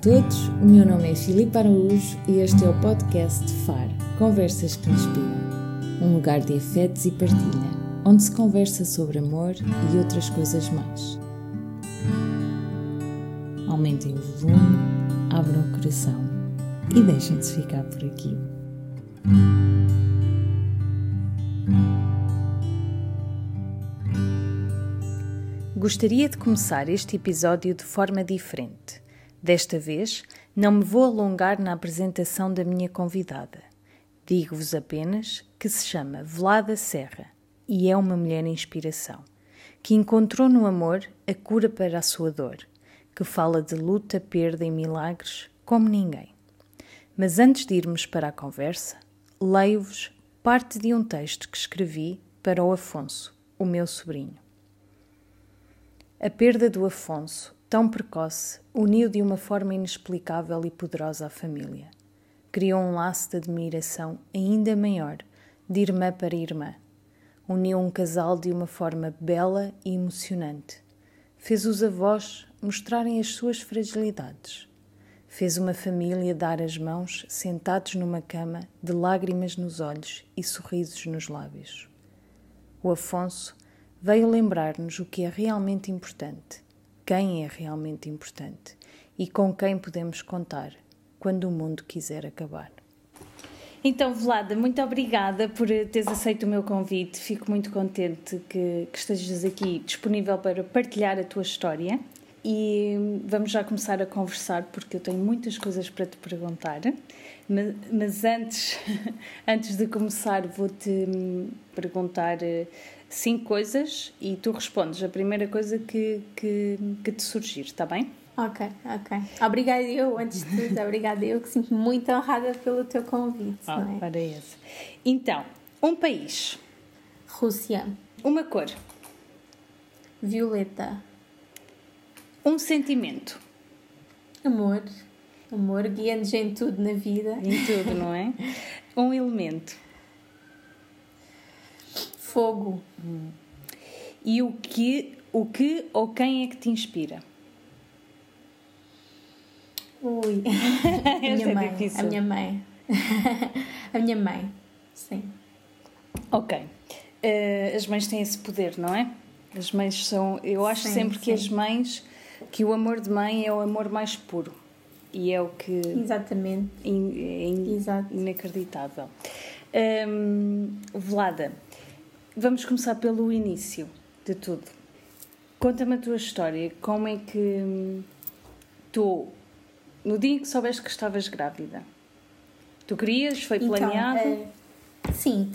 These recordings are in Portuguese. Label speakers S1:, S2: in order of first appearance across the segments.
S1: todos, o meu nome é Filipe Araújo e este é o podcast FAR Conversas que Inspiram um lugar de afetos e partilha, onde se conversa sobre amor e outras coisas mais. Aumentem o volume, abram o coração e deixem-se ficar por aqui. Gostaria de começar este episódio de forma diferente. Desta vez, não me vou alongar na apresentação da minha convidada. Digo-vos apenas que se chama Velada Serra e é uma mulher inspiração, que encontrou no amor a cura para a sua dor, que fala de luta, perda e milagres como ninguém. Mas antes de irmos para a conversa, leio-vos parte de um texto que escrevi para o Afonso, o meu sobrinho. A perda do Afonso, tão precoce, uniu de uma forma inexplicável e poderosa a família. Criou um laço de admiração ainda maior, de irmã para irmã. Uniu um casal de uma forma bela e emocionante. Fez os avós mostrarem as suas fragilidades. Fez uma família dar as mãos sentados numa cama, de lágrimas nos olhos e sorrisos nos lábios. O Afonso veio lembrar-nos o que é realmente importante, quem é realmente importante e com quem podemos contar quando o mundo quiser acabar. Então, Velada, muito obrigada por teres aceito o meu convite. Fico muito contente que, que estejas aqui disponível para partilhar a tua história. E vamos já começar a conversar porque eu tenho muitas coisas para te perguntar. Mas, mas antes, antes de começar, vou-te perguntar eh, cinco coisas e tu respondes a primeira coisa que, que, que te surgir, está bem?
S2: Ok, ok. Obrigada eu, antes de tudo, obrigada eu, que sinto muito honrada pelo teu convite.
S1: Ah, é? para esse. Então, um país.
S2: Rússia.
S1: Uma cor.
S2: Violeta.
S1: Um sentimento.
S2: Amor. Amor guia-nos em tudo na vida.
S1: Em tudo, não é? Um elemento.
S2: Fogo.
S1: Hum. E o que, o que ou quem é que te inspira?
S2: Ui. a minha é mãe. Difícil. A minha mãe. a minha mãe. Sim.
S1: Ok. Uh, as mães têm esse poder, não é? As mães são. Eu acho sim, sempre sim. que as mães. que o amor de mãe é o amor mais puro. E é o que.
S2: Exatamente.
S1: In, é in, Exato. inacreditável. Um, Vlada, Vamos começar pelo início de tudo. Conta-me a tua história. Como é que hum, tu, no dia em que soubeste que estavas grávida, tu querias? Foi então, planeado? Então,
S2: sim.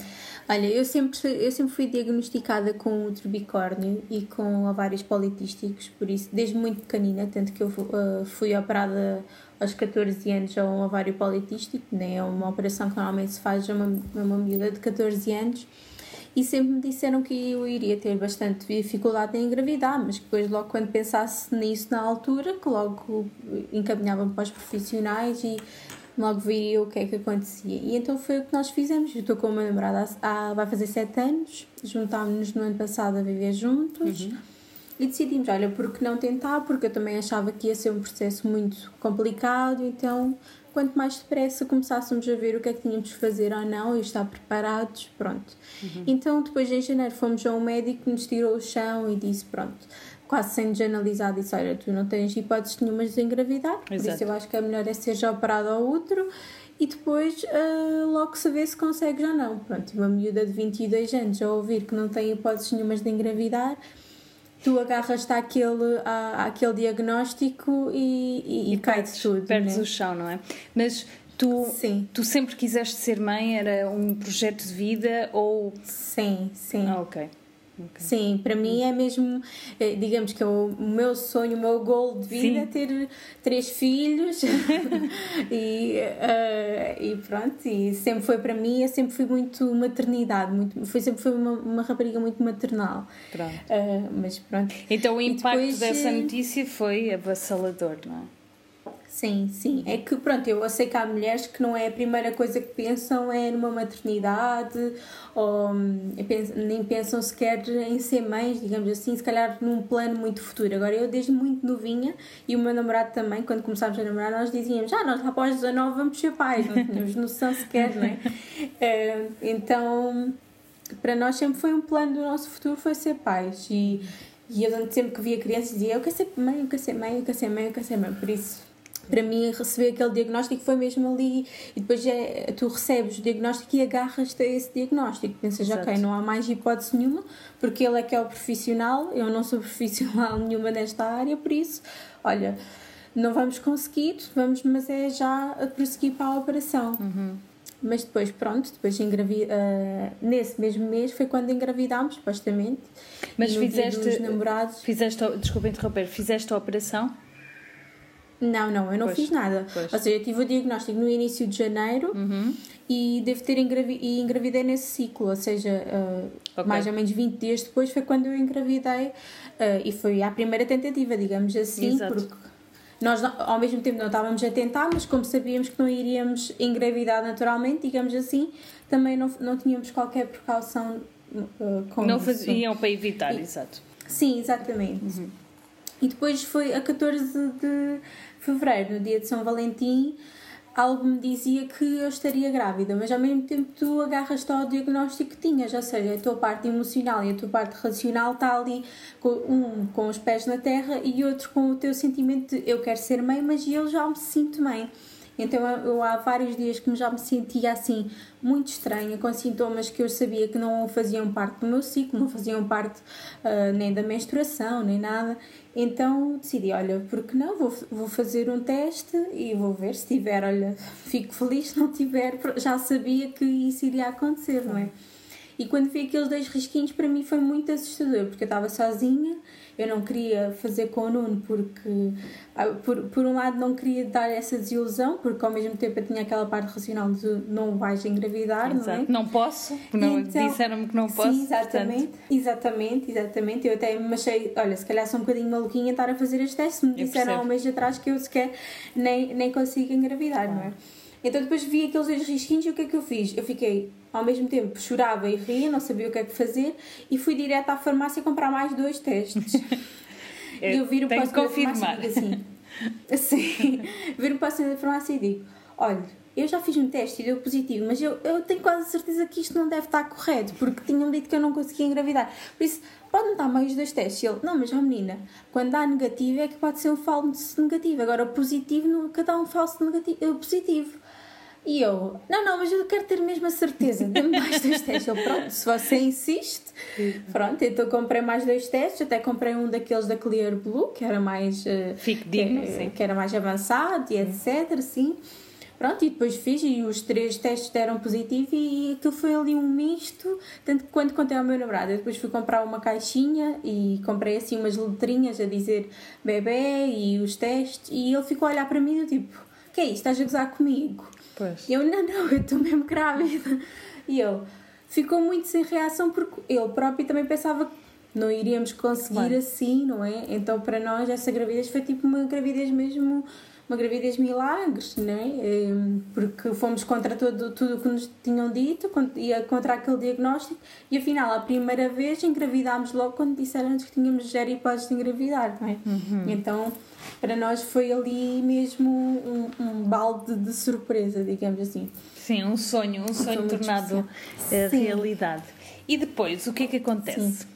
S2: Olha, eu sempre, eu sempre fui diagnosticada com tribicórnio e com ovários politísticos, por isso, desde muito pequenina, tanto que eu uh, fui operada aos 14 anos a um ovário politístico, né? é uma operação que normalmente se faz a uma, a uma miúda de 14 anos e sempre me disseram que eu iria ter bastante dificuldade em engravidar, mas depois logo quando pensasse nisso na altura, que logo encaminhava-me para os profissionais e logo viria o que é que acontecia. E então foi o que nós fizemos. Eu estou com uma namorada há, vai fazer sete anos, juntámos-nos no ano passado a viver juntos. Uhum. E decidimos, olha, por que não tentar? Porque eu também achava que ia ser um processo muito complicado, então quanto mais depressa começássemos a ver o que é que tínhamos de fazer ou não e estar preparados, pronto. Uhum. Então, depois em janeiro, fomos a um médico que nos tirou o chão e disse: pronto, quase nos analisar, disse: olha, tu não tens hipóteses nenhumas de engravidar, Exato. por isso eu acho que é melhor é ser já operado ao útero e depois uh, logo se vê se consegues ou não. Pronto, uma miúda de 22 anos a ouvir que não tem hipóteses nenhumas de engravidar tu agarras-te àquele, à, àquele diagnóstico e, e, e cai-te tudo.
S1: Perdes né? o chão, não é? Mas tu, sim. tu sempre quiseste ser mãe? Era um projeto de vida ou.
S2: Sim, sim.
S1: Ah, ok.
S2: Okay. Sim, para mim é mesmo, eh, digamos que é o meu sonho, o meu goal de vida é ter três filhos e, uh, e pronto, e sempre foi para mim, eu sempre fui muito maternidade, muito, foi, sempre foi uma, uma rapariga muito maternal. Pronto. Uh, mas pronto.
S1: Então o impacto depois, dessa notícia foi avassalador, não é?
S2: Sim, sim. É que, pronto, eu sei que há mulheres que não é a primeira coisa que pensam é numa maternidade ou hum, nem pensam sequer em ser mães, digamos assim, se calhar num plano muito futuro. Agora, eu desde muito novinha e o meu namorado também, quando começámos a namorar, nós dizíamos, ah, nós após 19 vamos ser pais, não tínhamos noção sequer, não é? é então, para nós sempre foi um plano do nosso futuro, foi ser pais. E, e eu sempre que via crianças dizia, eu quero ser mãe, eu quero ser mãe, eu quero ser mãe, eu quero ser mãe. Por isso para mim receber aquele diagnóstico foi mesmo ali e depois é, tu recebes o diagnóstico e agarras-te a esse diagnóstico pensas, Exato. ok, não há mais hipótese nenhuma porque ele é que é o profissional eu não sou profissional nenhuma nesta área por isso, olha não vamos conseguir, vamos mas é já a prosseguir para a operação
S1: uhum.
S2: mas depois pronto, depois engravi uh, nesse mesmo mês foi quando engravidámos supostamente
S1: mas fizeste, namorados fizeste, desculpa interromper, fizeste a operação?
S2: Não, não, eu não pois, fiz nada. Pois. Ou seja, eu tive o diagnóstico no início de janeiro
S1: uhum.
S2: e devo ter engravi e engravidei nesse ciclo, ou seja, uh, okay. mais ou menos 20 dias depois foi quando eu engravidei uh, e foi a primeira tentativa, digamos assim, Exato. porque nós ao mesmo tempo não estávamos a tentar, mas como sabíamos que não iríamos engravidar naturalmente, digamos assim, também não, não tínhamos qualquer precaução uh, com
S1: Não faziam para evitar, e, exato.
S2: Sim, exatamente.
S1: Uhum.
S2: E depois foi a 14 de fevereiro, no dia de São Valentim, algo me dizia que eu estaria grávida, mas ao mesmo tempo tu agarras-te ao diagnóstico que tinhas, ou seja, a tua parte emocional e a tua parte racional está ali, um com os pés na terra e outro com o teu sentimento de eu quero ser mãe, mas eu já me sinto mãe. Então eu há vários dias que já me sentia assim muito estranha, com sintomas que eu sabia que não faziam parte do meu ciclo, não faziam parte uh, nem da menstruação, nem nada. Então decidi, olha, porque não? Vou, vou fazer um teste e vou ver se tiver, olha, fico feliz, se não tiver, já sabia que isso iria acontecer, não é? E quando vi aqueles dois risquinhos, para mim foi muito assustador, porque eu estava sozinha eu não queria fazer com o Nuno porque, ah, por, por um lado, não queria dar essa desilusão, porque ao mesmo tempo eu tinha aquela parte racional de não vais engravidar,
S1: Exato.
S2: não é?
S1: Não posso, não, então, disseram-me que não posso.
S2: Sim, exatamente, portanto... exatamente, exatamente. Eu até me achei, olha, se calhar sou um bocadinho maluquinha estar a fazer este teste, me disseram há um mês atrás que eu sequer nem, nem consigo engravidar, não é? Então depois vi aqueles dois risquinhos e o que é que eu fiz? Eu fiquei, ao mesmo tempo, chorava e ria, não sabia o que é que fazer e fui direto à farmácia comprar mais dois testes.
S1: e eu viro para o confirmar.
S2: assim, assim, viro para a da farmácia e digo, olha, eu já fiz um teste e deu positivo, mas eu, eu tenho quase certeza que isto não deve estar correto, porque tinham dito que eu não conseguia engravidar. Por isso, pode não dar mais dois testes. E ele, não, mas ó menina, quando dá negativo é que pode ser um falso negativo. Agora, positivo nunca dá um falso negativo, positivo. E eu, não, não, mas eu quero ter mesmo a certeza, dê-me mais dois testes. Ele, pronto, se você insiste, pronto, então comprei mais dois testes, até comprei um daqueles da Clear Blue, que era mais. Uh,
S1: digno, que,
S2: sim. que era mais avançado e etc, sim. Pronto, e depois fiz e os três testes deram positivo e aquilo foi ali um misto, tanto que quando contei ao meu namorado, eu depois fui comprar uma caixinha e comprei assim umas letrinhas a dizer bebê e os testes e ele ficou a olhar para mim do tipo, que é isto, estás a gozar comigo?
S1: Pois.
S2: E eu, não, não, eu estou mesmo grávida. E ele ficou muito sem reação porque ele próprio também pensava que não iríamos conseguir claro. assim, não é? Então para nós essa gravidez foi tipo uma gravidez mesmo, uma gravidez milagres, não é? Ehm, porque fomos contra todo, tudo o que nos tinham dito, ia contra aquele diagnóstico e afinal a primeira vez engravidámos logo quando disseram que tínhamos zero hipóteses de engravidar, não é?
S1: Uhum.
S2: Então para nós foi ali mesmo um, um balde de surpresa, digamos assim.
S1: Sim, um sonho, um sonho tornado eh, realidade. E depois, o que é que acontece? Sim.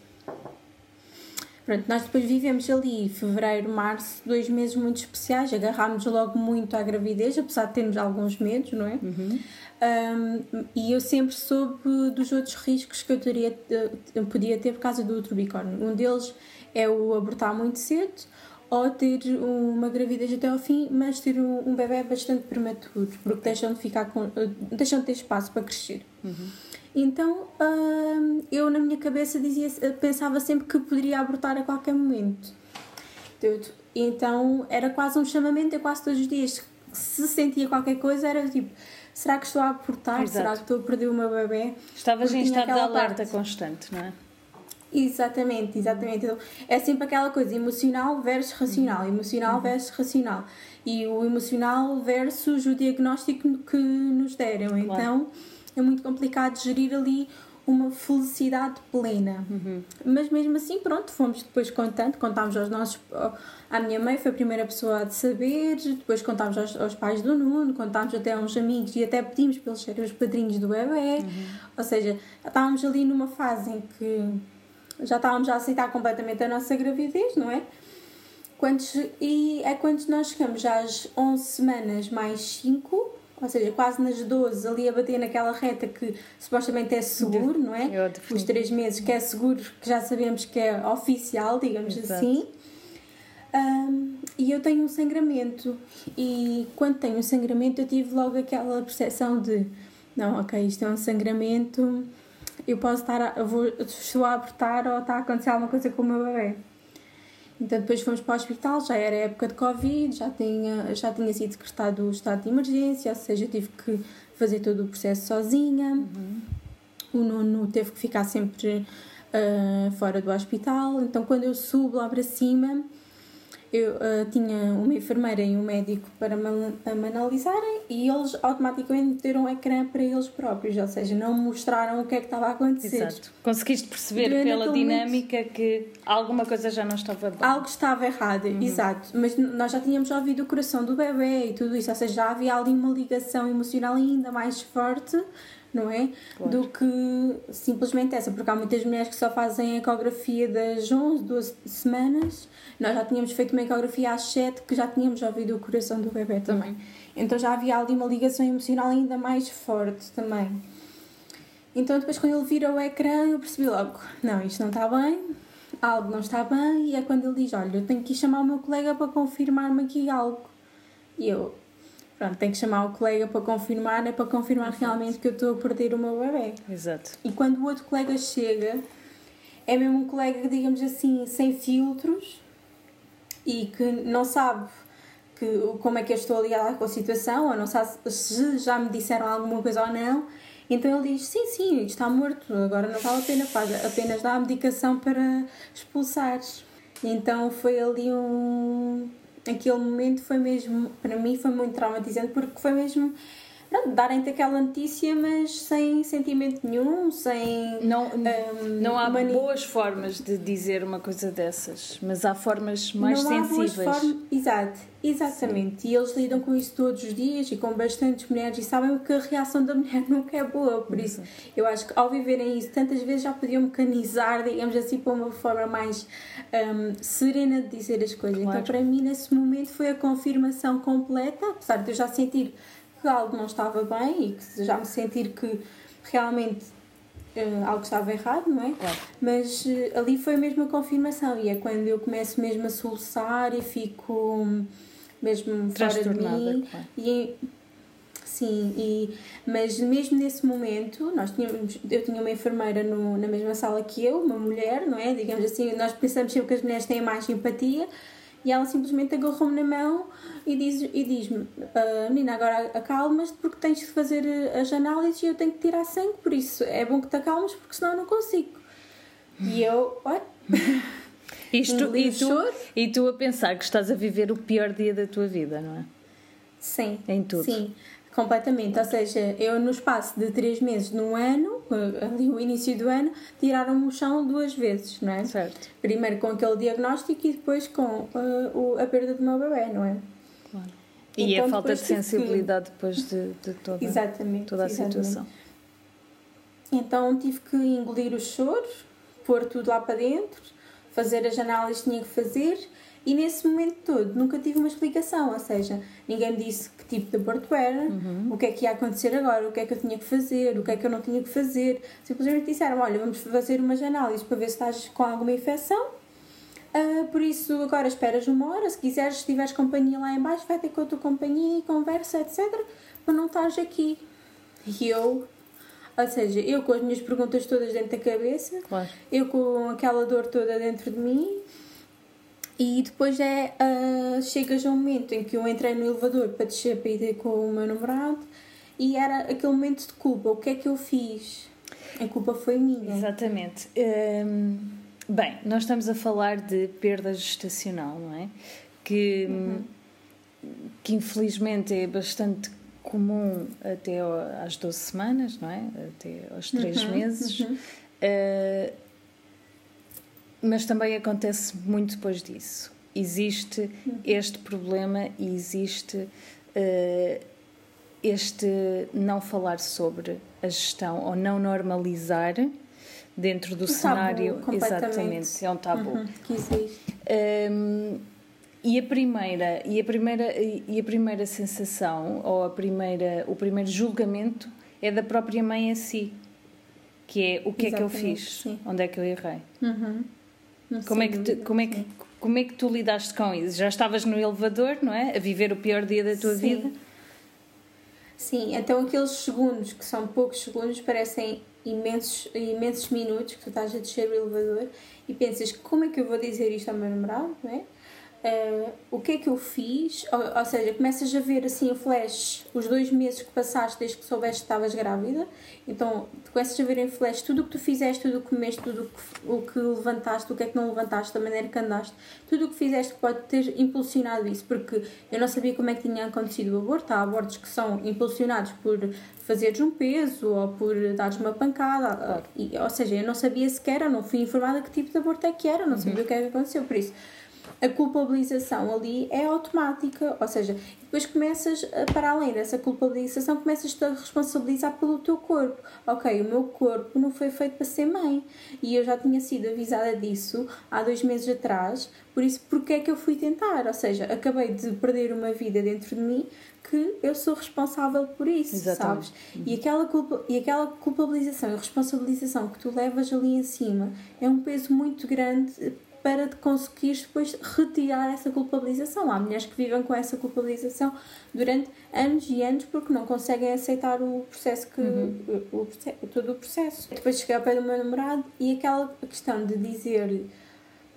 S2: Pronto, nós depois vivemos ali fevereiro, março, dois meses muito especiais, agarrámos logo muito à gravidez, apesar de termos alguns medos, não é?
S1: Uhum.
S2: Um, e eu sempre soube dos outros riscos que eu, teria, eu podia ter por causa do outro bicórnio. Um deles é o abortar muito cedo, ou ter uma gravidez até ao fim, mas ter um, um bebê bastante prematuro, porque deixam de ficar com, deixam de ter espaço para crescer.
S1: Uhum.
S2: Então uh, eu na minha cabeça dizia, pensava sempre que poderia abortar a qualquer momento. Então era quase um chamamento, eu quase todos os dias, se sentia qualquer coisa, era tipo: será que estou a abortar? Exato. Será que estou a perder o meu bebê?
S1: Estavas em estado de alerta parte. constante, não é?
S2: Exatamente, exatamente. Então, é sempre aquela coisa emocional versus racional,
S1: Uhum.
S2: emocional versus racional. E o emocional versus o diagnóstico que nos deram. Então é muito complicado gerir ali uma felicidade plena.
S1: Uhum.
S2: Mas mesmo assim, pronto, fomos depois contando, contámos aos nossos. À minha mãe foi a primeira pessoa a saber, depois contámos aos, aos pais do Nuno, contámos até a uns amigos e até pedimos para eles serem os padrinhos do bebê. Ou seja, estávamos ali numa fase em que já estávamos a aceitar completamente a nossa gravidez, não é? Quando, che- e é quando nós chegamos às 11 semanas mais 5, ou seja, quase nas 12, ali a bater naquela reta que supostamente é seguro, não é?
S1: Eu.
S2: Os 3 meses que é seguro, que já sabemos que é oficial, digamos
S1: Exato.
S2: assim. Ahm, e eu tenho um sangramento. E quando tenho um sangramento, eu tive logo aquela percepção de: não, ok, isto é um sangramento, eu posso estar, a, eu vou, estou a abortar ou está a acontecer alguma coisa com o meu bebê. Então depois fomos para o hospital, já era época de Covid, já tinha, já tinha sido decretado o estado de emergência, ou seja, tive que fazer todo o processo sozinha. O Nuno teve que ficar sempre ah, fora do hospital. Então quando eu subo lá para cima, eu ah, tinha uma enfermeira e um médico para me, para me analisarem e eles automaticamente meteram um ecrã para eles próprios, ou seja, não mostraram o que é que estava a acontecer.
S1: Exato. Conseguiste perceber
S2: Eu,
S1: pela
S2: naquele momento-
S1: dinâmica que alguma coisa já não estava bem.
S2: Algo estava errado,
S1: Uhum.
S2: exato. Mas nós já tínhamos ouvido o coração do bebê e tudo isso, ou seja, já havia ali uma ligação emocional ainda mais forte, não é? Do que simplesmente essa, porque há muitas mulheres que só fazem ecografia das 11, 12 semanas. Nós já tínhamos feito uma ecografia às 7, que já tínhamos ouvido o coração do bebê também. Então já havia ali uma ligação emocional ainda mais forte também. Então depois quando ele vira o ecrã eu percebi logo, não, isto não está bem, algo não está bem, e é quando ele diz, olha, eu tenho que ir chamar o meu colega para confirmar-me aqui algo. E eu, pronto, tenho que chamar o colega para confirmar, é para confirmar realmente que eu estou a perder o meu bebê.
S1: Exato.
S2: E quando o outro colega chega, é mesmo um colega, digamos assim, sem filtros e que não sabe que, como é que eu estou a lidar com a situação, ou não sabe se já me disseram alguma coisa ou não. Então ele diz: sim, sim, está morto, agora não vale a pena, faz apenas dá a medicação para expulsar. Então foi ali um. Aquele momento foi mesmo, para mim, foi muito traumatizante porque foi mesmo pronto, darem-te aquela notícia, mas sem sentimento nenhum, sem.
S1: Não,
S2: hum,
S1: não há
S2: mani-
S1: boas formas de dizer uma coisa dessas, mas há formas mais
S2: não há boas
S1: sensíveis.
S2: formas- Exato, exatamente. E eles lidam com isso todos os dias e com bastantes mulheres e sabem que a reação da mulher nunca é boa. Por isso, eu acho que ao viverem isso, tantas vezes já podiam mecanizar, digamos assim, para uma forma mais hum, serena de dizer as coisas.
S1: Claro.
S2: Então, para mim, nesse momento, foi a confirmação completa, apesar de eu já sentir que algo não estava bem e que já me sentir que realmente eh, algo estava errado, não é?
S1: Claro.
S2: Mas eh, ali foi mesmo a confirmação e é quando eu começo mesmo a soluçar e fico hum, mesmo fora de mim.
S1: claro.
S2: E, sim, e, mas mesmo nesse momento, nós tínhamos, eu tinha uma enfermeira no, na mesma sala que eu, uma mulher, não é? Digamos assim, nós pensamos sempre que as mulheres têm mais empatia e ela simplesmente agarrou-me na mão e diz- e diz-me: "Ah, Menina, agora acalmas-te porque tens de fazer eh, as análises e eu tenho que tirar sangue, por isso é bom que te acalmes porque senão eu não consigo. E eu, olha,
S1: Isto, e, tu,
S2: choro.
S1: e tu a pensar que estás a viver o pior dia da tua vida, não é?
S2: sim,
S1: Em tudo.
S2: sim, completamente. Ou seja, eu no espaço de três meses, num ano, ali o início do ano, tiraram-me o chão duas vezes, não é?
S1: Certo.
S2: Primeiro com aquele diagnóstico e depois com eh, o- a perda do meu bebê, não é?
S1: Claro. E
S2: Então,
S1: a falta de
S2: tive que-
S1: sensibilidade depois de, de toda,
S2: Exatamente.
S1: toda a
S2: exatamente.
S1: situação.
S2: Então tive que engolir os choros, pôr tudo lá para dentro, fazer as análises que tinha que fazer e nesse momento todo nunca tive uma explicação, ou seja, ninguém me disse que tipo de aborto era, o que é que ia acontecer agora, o que é que eu tinha que fazer, o que é que eu não tinha que fazer. Simplesmente disseram, olha, vamos fazer umas análises para ver se estás com alguma infecção. Ah, por isso agora esperas uma hora, se quiseres, se tiveres companhia lá em baixo, vai ter com a tua companhia e conversa, etc. Para não estares aqui. E eu, ou seja, eu com as minhas perguntas todas dentro da cabeça,
S1: Claro.
S2: eu com aquela dor toda dentro de mim, e depois é, ah, chegas a um momento em que eu entrei no elevador para descer para ir com o meu namorado, e era aquele momento de culpa: o que é que eu fiz? A culpa foi minha.
S1: Exatamente. Hum, bem, nós estamos a falar de perda gestacional, não é? Que, uhum. que infelizmente é bastante comum até às 12 semanas, não é? Até aos 3 uhum. meses. Uhum. Uh, mas também acontece muito depois disso. Existe este problema e existe uh, este não falar sobre a gestão ou não normalizar dentro do cenário. Exatamente, é um tabu. Uhum,
S2: que existe.
S1: Um, e a primeira e a primeira e a primeira sensação ou a primeira o primeiro julgamento é da própria mãe a si, que é o que Exatamente, é que eu fiz, sim. onde é que eu errei.
S2: Uhum.
S1: Como é que tu, como é que como é que tu lidaste com isso? Já estavas no elevador, não é? A viver o pior dia da tua sim. vida?
S2: Sim, então aqueles segundos, que são poucos segundos, parecem imensos, imensos minutos que tu estás a descer o elevador e pensas como é que eu vou dizer isto ao meu namorado, não é? Uh, o que é que eu fiz, ou, ou, seja, começas a ver assim o flash os dois meses que passaste desde que soubeste que estavas grávida, então começas a ver em flash tudo o que tu fizeste, tudo o que comeste, tudo o que, o que levantaste, o que é que não levantaste, da maneira que andaste, tudo o que fizeste que pode ter impulsionado isso, porque eu não sabia como é que tinha acontecido o aborto, há abortos que são impulsionados por fazeres um peso ou por dares uma pancada, e, ou seja, eu não sabia sequer, eu não fui informada que tipo de aborto é que era, não sabia uhum. o que é que aconteceu, por isso a culpabilização ali é automática, ou seja, depois começas, para além dessa culpabilização, começas-te a responsabilizar pelo teu corpo. Ok, o meu corpo não foi feito para ser mãe e eu já tinha sido avisada disso há dois meses atrás, por isso, porque é que eu fui tentar? Ou seja, acabei de perder uma vida dentro de mim que eu sou responsável por isso, Exatamente. sabes? E aquela, culpa, e aquela culpabilização e responsabilização que tu levas ali em cima é um peso muito grande para conseguires depois retirar essa culpabilização. Há mulheres que vivem com essa culpabilização durante anos e anos porque não conseguem aceitar o processo que uhum. o, o, todo o processo. Depois cheguei ao pé do meu namorado e aquela questão de dizer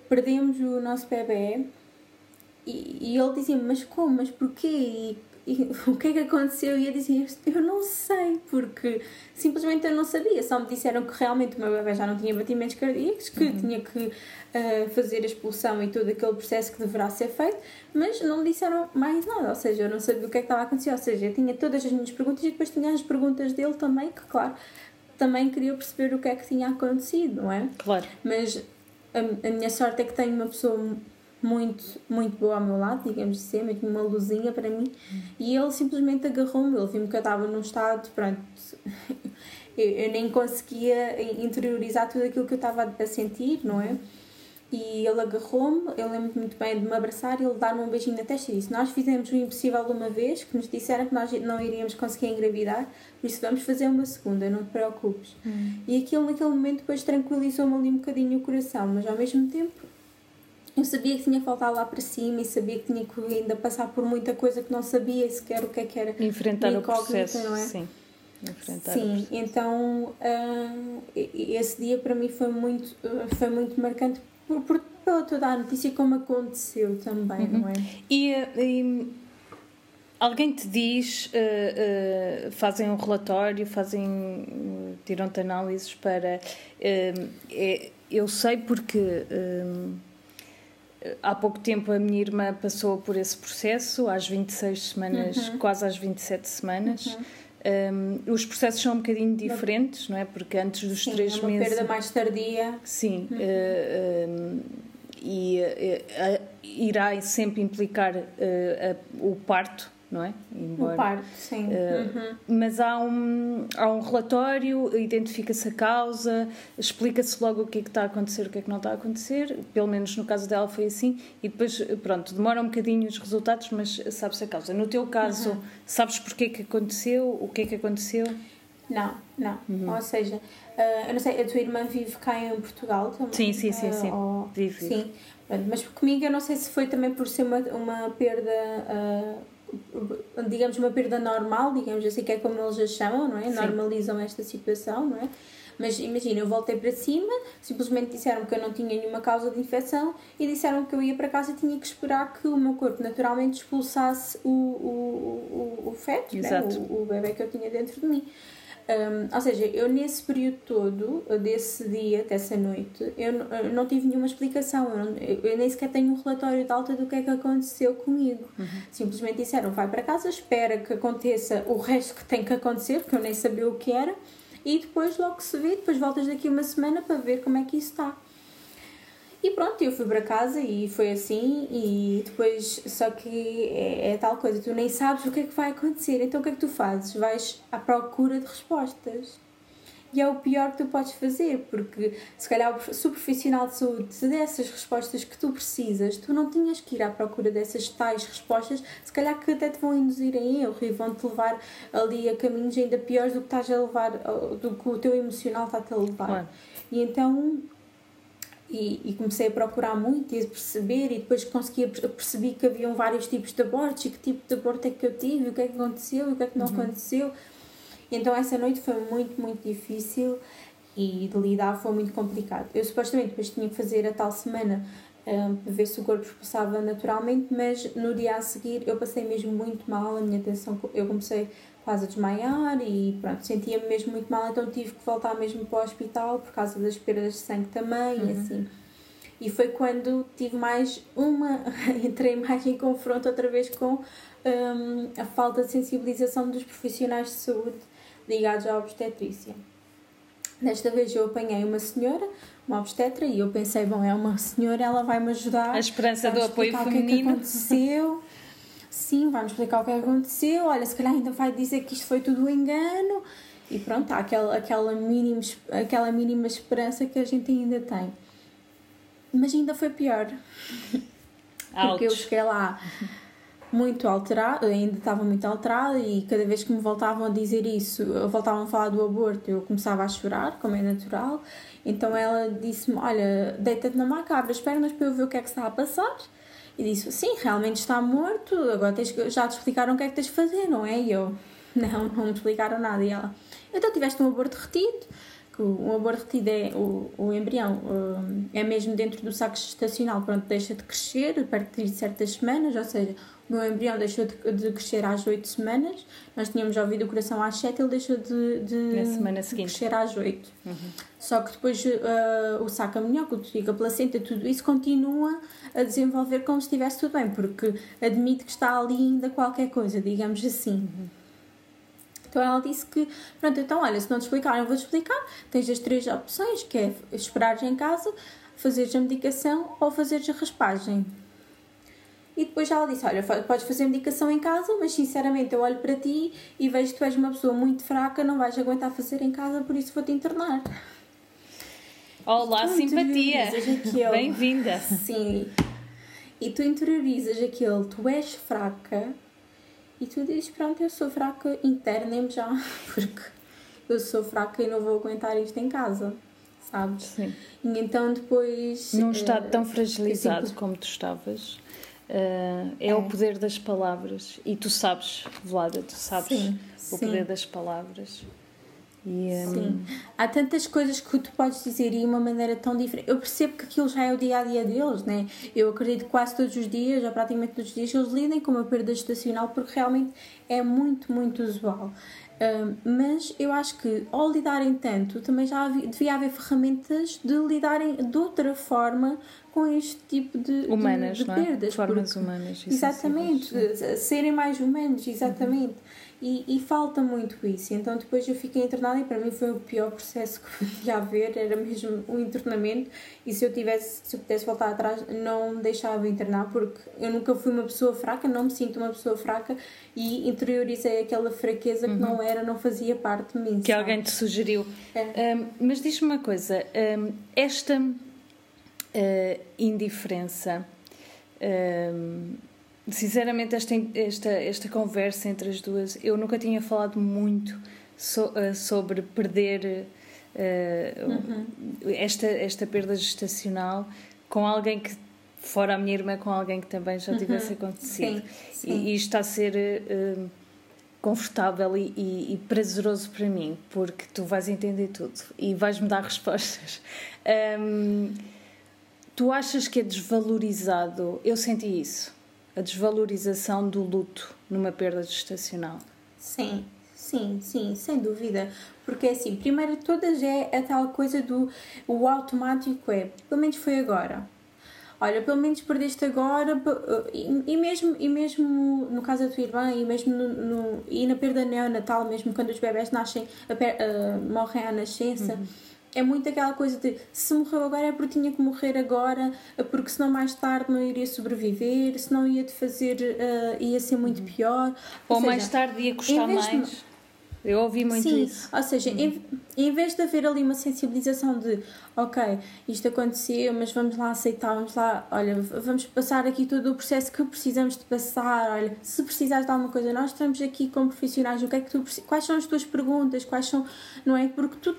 S2: perdemos o nosso bebê e, e ele dizia mas como, mas porquê? E e o que é que aconteceu? E eu dizia, eu não sei, porque simplesmente eu não sabia. Só me disseram que realmente o meu bebê já não tinha batimentos cardíacos, que uhum. tinha que uh, fazer a expulsão e todo aquele processo que deverá ser feito, mas não me disseram mais nada. Ou seja, eu não sabia o que é que estava a acontecer. Ou seja, eu tinha todas as minhas perguntas e depois tinha as perguntas dele também, que, claro, também queria perceber o que é que tinha acontecido, não é?
S1: Claro.
S2: Mas a, a minha sorte é que tenho uma pessoa muito, muito boa ao meu lado, digamos assim, mesmo uma luzinha para mim, e ele simplesmente agarrou-me, ele viu-me que eu estava num estado, pronto, eu, eu, nem conseguia interiorizar tudo aquilo que eu estava a sentir, não é? E ele agarrou-me, eu lembro muito bem de me abraçar e ele dar-me um beijinho na testa e disse: Nós fizemos o impossível uma vez, que nos disseram que nós não iríamos conseguir engravidar, por isso vamos fazer uma segunda, não te preocupes. Hum. E aquilo naquele momento depois tranquilizou-me ali um bocadinho o coração, mas ao mesmo tempo eu sabia que tinha que voltar lá para cima e sabia que tinha que ainda passar por muita coisa que não sabia sequer o que é que era.
S1: Enfrentar o processo, não é? sim.
S2: Enfrentar sim, então uh, esse dia para mim foi muito, foi muito marcante por, por pela toda a notícia como aconteceu também, uhum. não é?
S1: E, e, alguém te diz, uh, uh, fazem um relatório, fazem, tiram-te análises para. É, eu sei porque há pouco tempo a minha irmã passou por esse processo, às 26 semanas, uhum. quase às 27 semanas. Uhum. Um, os processos são um bocadinho diferentes, não é? Porque antes dos
S2: sim,
S1: três
S2: é uma
S1: meses.
S2: perda mais tardia.
S1: Sim. Uhum. Uh, um, e uh, irá sempre implicar o parto não é?
S2: Embora, parto, sim. Uh, uhum.
S1: Mas há um, há um relatório, identifica-se a causa, explica-se logo o que é que está a acontecer, o que é que não está a acontecer, pelo menos no caso dela foi assim, e depois, pronto, demora um bocadinho os resultados, mas sabe-se a causa. No teu caso, uhum. sabes porquê que aconteceu, o que é que aconteceu?
S2: Não, não. Uhum. Ou seja, uh, eu não sei, a tua irmã vive cá em Portugal também?
S1: Sim, sim, sim, sim. Uh,
S2: vive, Sim, mas comigo eu não sei se foi também por ser uma, uma perda digamos, uma perda normal, digamos assim, que é como eles a chamam, não é? Sim. Normalizam esta situação, não é? Mas imagina, eu voltei para cima, simplesmente disseram que eu não tinha nenhuma causa de infecção e disseram que eu ia para casa e tinha que esperar que o meu corpo naturalmente expulsasse o, o, o, o feto, né? o, o bebê que eu tinha dentro de mim. Um, ou seja, eu nesse período todo, desse dia, dessa noite, eu, eu não tive nenhuma explicação, eu, não, eu, nem sequer tenho um relatório de alta do que é que aconteceu comigo. Uhum. Simplesmente disseram: vai para casa, espera que aconteça o resto que tem que acontecer, porque eu nem sabia o que era, e depois logo se vê, depois voltas daqui uma semana para ver como é que isso está. E pronto, eu fui para casa e foi assim, e depois, só que é, é, tal coisa, tu nem sabes o que é que vai acontecer, então o que é que tu fazes? Vais à procura de respostas. E é o pior que tu podes fazer, porque se calhar se o profissional de saúde te der essas respostas que tu precisas, tu não tinhas que ir à procura dessas tais respostas, se calhar que até te vão induzir em erro e vão-te levar ali a caminhos ainda piores do que estás a levar, do que o teu emocional está-te a levar. Claro. E então e, e, comecei a procurar muito e a perceber e depois conseguia percebi que haviam vários tipos de abortos e que tipo de aborto é que eu tive, o que é que aconteceu e o que é que não uhum. aconteceu. Então essa noite foi muito, muito difícil e de lidar foi muito complicado. Eu supostamente depois tinha que fazer a tal semana um, para ver se o corpo passava naturalmente, mas no dia a seguir eu passei mesmo muito mal, a minha atenção, eu comecei quase a desmaiar e pronto, sentia-me mesmo muito mal, então tive que voltar mesmo para o hospital por causa das perdas de sangue também uhum. e assim. E foi quando tive mais uma, entrei mais em confronto outra vez com um, a falta de sensibilização dos profissionais de saúde ligados à obstetrícia. Desta vez eu apanhei uma senhora, uma obstetra, e eu pensei, bom, é uma senhora, ela vai me ajudar.
S1: A esperança do apoio feminino. O que, é que
S2: aconteceu. sim, vai-me explicar o que aconteceu, olha, se calhar ainda vai dizer que isto foi tudo um engano, e pronto, há aquela, aquela, mínima, aquela mínima esperança que a gente ainda tem. Mas ainda foi pior. Porque eu cheguei lá muito alterada, ainda estava muito alterada e cada vez que me voltavam a dizer isso, voltavam a falar do aborto, eu começava a chorar, como é natural. Então ela disse-me: Olha, deita-te na macabra, espera-nos para eu ver o que é que está a passar. E disse: Sim, realmente está morto, agora tens, já te explicaram o que é que tens de fazer, não é? E eu: Não, não me explicaram nada. E ela: Então tiveste um aborto retido, que um aborto retido é o, o embrião, um, é mesmo dentro do saco gestacional, pronto, deixa de crescer perto de certas semanas, ou seja, o meu embrião deixou de, de crescer às 8 semanas, nós tínhamos ouvido o coração às 7, ele deixou de, de, de crescer às 8. Uhum. Só que depois uh, o saco amniótico, a placenta, tudo isso continua a desenvolver como se estivesse tudo bem, porque admite que está ali ainda qualquer coisa, digamos assim. Uhum. Então ela disse que, pronto, então olha, se não te explicar, eu vou te explicar. Tens as três opções, que é esperares em casa, fazeres a medicação ou fazeres a raspagem. E depois ela disse: Olha, podes fazer medicação em casa, mas sinceramente eu olho para ti e vejo que tu és uma pessoa muito fraca, não vais aguentar fazer em casa, por isso vou-te internar.
S1: Olá, simpatia! Bem-vinda!
S2: Sim. E tu interiorizas aquele, tu és fraca, e tu dizes: Pronto, eu sou fraca, internem-me já, porque eu sou fraca e não vou aguentar isto em casa, sabes? Sim. E então depois.
S1: Num estado uh, tão fragilizado como tu estavas Uh, é, é, o poder das palavras. E tu sabes, Vlada, tu sabes sim, o sim. poder das palavras.
S2: E, um... Sim. Há tantas coisas que tu podes dizer e de uma maneira tão diferente. Eu percebo que aquilo já é o dia a dia deles, né? Eu acredito que quase todos os dias, ou praticamente todos os dias, eles lidem com uma perda estacional porque realmente é muito, muito usual mas eu acho que ao lidarem tanto, também já havia, devia haver ferramentas de lidarem de outra forma com este tipo de,
S1: humanas,
S2: de,
S1: de perdas. É? Formas humanas.
S2: Exatamente, serem mais humanos, exatamente. Uhum. E, e, falta muito isso. Então depois eu fiquei internada e para mim foi o pior processo que podia haver, era mesmo o internamento. E se eu tivesse, se eu pudesse voltar atrás, não me deixava internar porque eu nunca fui uma pessoa fraca, não me sinto uma pessoa fraca e interiorizei aquela fraqueza que uhum. não era, não fazia parte de mim.
S1: Que sabe? alguém te sugeriu. É. Um, mas diz-me uma coisa, um, esta uh, indiferença. Sinceramente, esta, esta, esta conversa entre as duas, eu nunca tinha falado muito so, uh, sobre perder uh, uhum. esta, esta perda gestacional com alguém que, fora a minha irmã, com alguém que também já tivesse uhum. acontecido. Sim, sim. E, e está a ser. Uh, confortável e, e, e, prazeroso para mim, porque tu vais entender tudo e vais-me dar respostas. Um, tu achas que é desvalorizado? Eu senti isso a desvalorização do luto numa perda gestacional.
S2: Sim, Sim, sim, sem dúvida. Porque assim, primeiro de todas é a tal coisa do o automático é, pelo menos foi agora. Olha, pelo menos perdeste agora e, e mesmo, e mesmo no caso da tua irmã e mesmo no, no e na perda neonatal, mesmo quando os bebés nascem, a, a, morrem à nascença, uhum. É muito aquela coisa de se morreu agora é porque tinha que morrer agora, porque senão mais tarde não iria sobreviver, senão ia te fazer, uh, ia ser muito uhum. pior.
S1: Ou, Ou seja, mais tarde ia custar mais. De, eu ouvi muito
S2: Sim,
S1: isso.
S2: Ou seja, uhum. em, em vez de haver ali uma sensibilização de ok, isto aconteceu, mas vamos lá aceitar, vamos lá, olha, vamos passar aqui todo o processo que precisamos de passar, olha, se precisares de alguma coisa, nós estamos aqui como profissionais, o que é que tu quais são as tuas perguntas, quais são, não é? Porque tu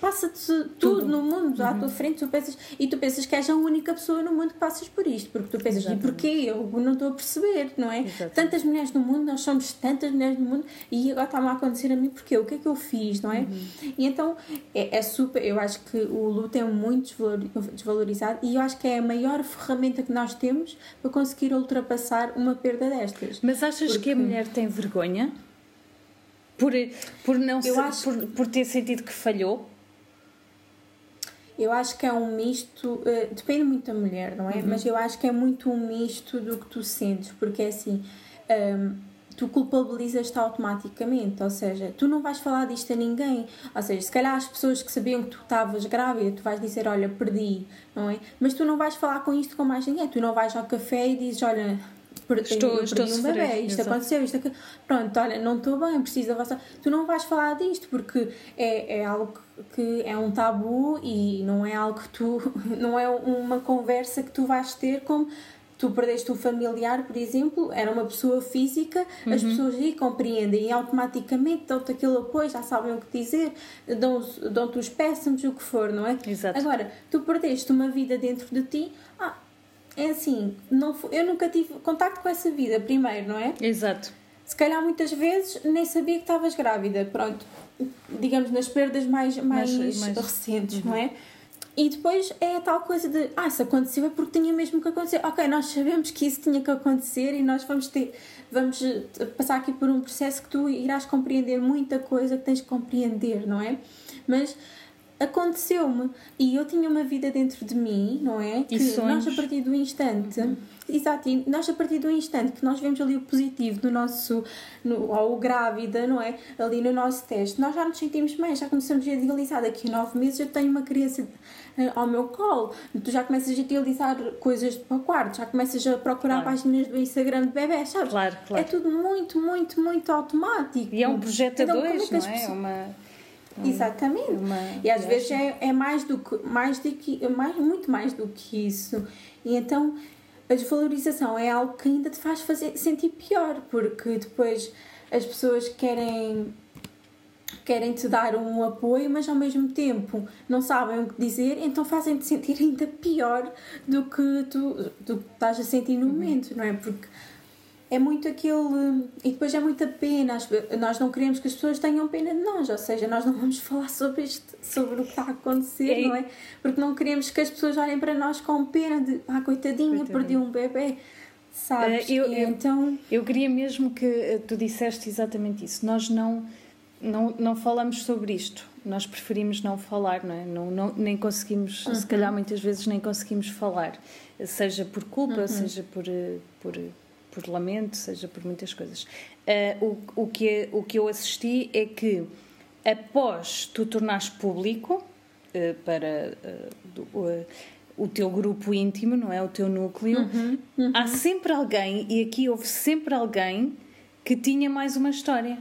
S2: passa-te tudo, tudo, no mundo uhum. à tua frente, tu pensas, e tu pensas que és a única pessoa no mundo que passas por isto, porque tu pensas, Exatamente. e porquê? Eu não estou a perceber, não é? Exatamente. Tantas mulheres no mundo, nós somos tantas mulheres no mundo, e agora está-me a acontecer a mim, porque o que é que eu fiz, não é? Uhum. E então é, é super, eu acho que o é muito desvalorizado e eu acho que é a maior ferramenta que nós temos para conseguir ultrapassar uma perda destas.
S1: Mas achas Porque... que a mulher tem vergonha? Por, por, não eu acho... por, por ter sentido que falhou?
S2: Eu acho que é um misto, uh, depende muito da mulher, não é? Uhum. Mas eu acho que é muito um misto do que tu sentes, porque é assim. Um, tu culpabilizas-te automaticamente, ou seja, tu não vais falar disto a ninguém, ou seja, se calhar as pessoas que sabiam que tu estavas grávida, tu vais dizer, olha, perdi, não é? Mas tu não vais falar com isto com mais ninguém, tu não vais ao café e dizes, olha, estou, estou um bebê, isto exatamente. aconteceu, isto aqui. Pronto, olha, não estou bem, preciso da vossa. Tu não vais falar disto porque é, é algo que é um tabu e não é algo que tu. não é uma conversa que tu vais ter como tu perdeste um familiar, por exemplo, era uma pessoa física, uhum. as pessoas aí compreendem e automaticamente dão-te aquele apoio, já sabem o que dizer, dão-te dão os péssimos, o que for, não é? Exato. Agora, tu perdeste uma vida dentro de ti, ah, é assim, não, eu nunca tive contacto com essa vida primeiro, não é?
S1: Exato.
S2: Se calhar muitas vezes nem sabia que estavas grávida, pronto, digamos nas perdas mais, mais, mais, mais... recentes, uhum. não é? E depois é a tal coisa de, ah, se aconteceu é porque tinha mesmo que acontecer. Ok, nós sabemos que isso tinha que acontecer e nós vamos ter, vamos eh, passar aqui por um processo que tu irás compreender muita coisa que tens que compreender, não é? Mas aconteceu-me e eu tinha uma vida dentro de mim, não é? Que nós a partir do instante, uhum. Exato, e nós a partir do instante que nós vemos ali o positivo no nosso, no, ou grávida, não é? Ali no nosso teste, nós já nos sentimos bem, já começamos a idealizar. Daqui a nove meses eu tenho uma criança eh, ao meu colo. Tu já começas a utilizar coisas para o quarto, já começas a procurar claro. páginas do Instagram de bebés, sabes?
S1: Claro, claro.
S2: É tudo muito, muito, muito automático.
S1: E é um projeto então, a dois, é não é? Pessoas... Uma...
S2: Exatamente. Uma... E às vezes é, é mais do que, mais do que mais, muito mais do que isso. E então a desvalorização é algo que ainda te faz fazer, sentir pior, porque depois as pessoas querem querem te dar um apoio, mas ao mesmo tempo não sabem o que dizer, então fazem-te sentir ainda pior do que tu, do que estás a sentir no uhum. momento, não é? Porque é muito aquele. E depois é muita pena. Nós não queremos que as pessoas tenham pena de nós, ou seja, nós não vamos falar sobre isto, sobre o que está a acontecer, é. não é? Porque não queremos que as pessoas olhem para nós com pena de ah, coitadinha, Coitadinho. perdi um bebê. Sabes?
S1: Uh, eu, eu, então... eu queria mesmo que eh, tu disseste exatamente isso. Nós não não, não falamos sobre isto. Nós preferimos não falar, não é? Não, não, nem conseguimos, uhum. se calhar muitas vezes nem conseguimos falar, seja por culpa, uhum. seja por, por, por lamento, seja por muitas coisas. Uh, o, o, que, o que eu assisti é que após tu tornares público uh, para uh, o teu grupo íntimo, não é? O teu núcleo, uhum. Uhum. há sempre alguém, e aqui houve sempre alguém que tinha mais uma história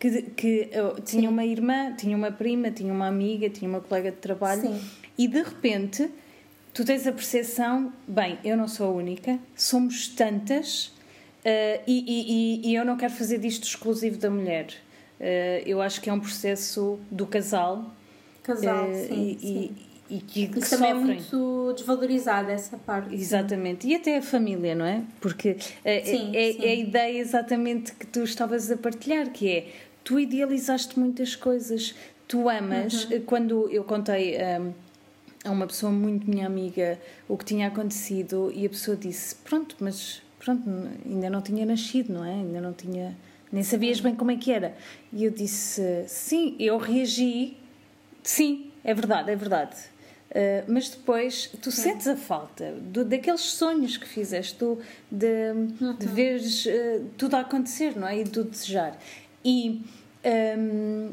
S1: que, que tinha uma irmã, tinha uma prima, tinha uma amiga, tinha uma colega de trabalho Sim. e de repente tu tens a percepção, bem, eu não sou a única, somos tantas uh, e, e, e, eu não quero fazer disto exclusivo da mulher. Uh, eu acho que é um processo do casal.
S2: Casal, uh, sim, e, sim. E, que, que Isso também é muito desvalorizada essa parte.
S1: Exatamente. Sim. E até a família, não é? Porque sim, é, sim. é a ideia exatamente que tu estavas a partilhar, que é tu idealizaste muitas coisas, tu amas. Uhum. Quando eu contei um, a uma pessoa muito minha amiga o que tinha acontecido e a pessoa disse: Pronto, mas pronto, ainda não tinha nascido, não é? Ainda não tinha Nem sabias bem como é que era. E eu disse: Sim, eu reagi. Sim, é verdade, é verdade. Uh, mas depois tu Sim. sentes a falta do, daqueles sonhos que fizeste, do, de, uhum. de veres uh, tudo a acontecer, não é? E do desejar. E, um,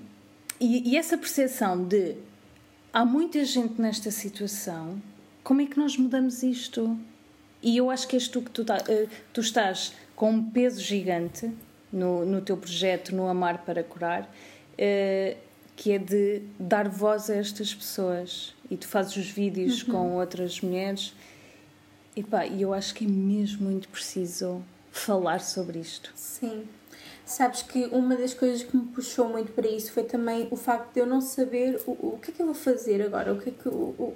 S1: e, e, essa percepção de há muita gente nesta situação, como é que nós mudamos isto? E eu acho que és tu que tu, uh, tu estás com um peso gigante no, no teu projeto, no Amar para Curar que é de dar voz a estas pessoas. E tu fazes os vídeos uhum. com outras mulheres. E pá, eu acho que é mesmo muito preciso falar sobre isto.
S2: Sim. Sabes que uma das coisas que me puxou muito para isso foi também o facto de eu não saber o, o que é que eu vou fazer agora, o que é que o, o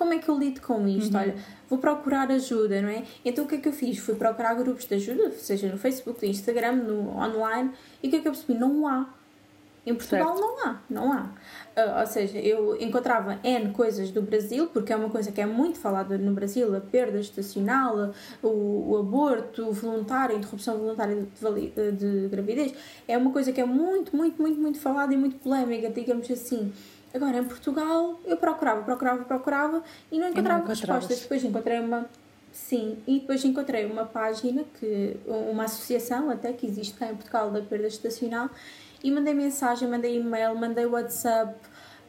S2: como é que eu lido com isto? Uhum. Olha, vou procurar ajuda, não é? Então o que é que eu fiz? Fui procurar grupos de ajuda, seja no Facebook, no Instagram, no online, e o que é que eu percebi? Não há. Em Portugal certo. não há, não há. Uh, ou seja, eu encontrava N coisas do Brasil, porque é uma coisa que é muito falada no Brasil, a perda estacional, o, o aborto voluntário, a interrupção voluntária de, de, gravidez, é uma coisa que é muito, muito, muito, muito falada e muito polémica, digamos assim. Agora, em Portugal, eu procurava, procurava, procurava e não encontrava respostas. Depois encontrei uma Sim, e depois encontrei uma página, que uma associação até que existe cá em Portugal da perda estacional e mandei mensagem, mandei e-mail, mandei WhatsApp,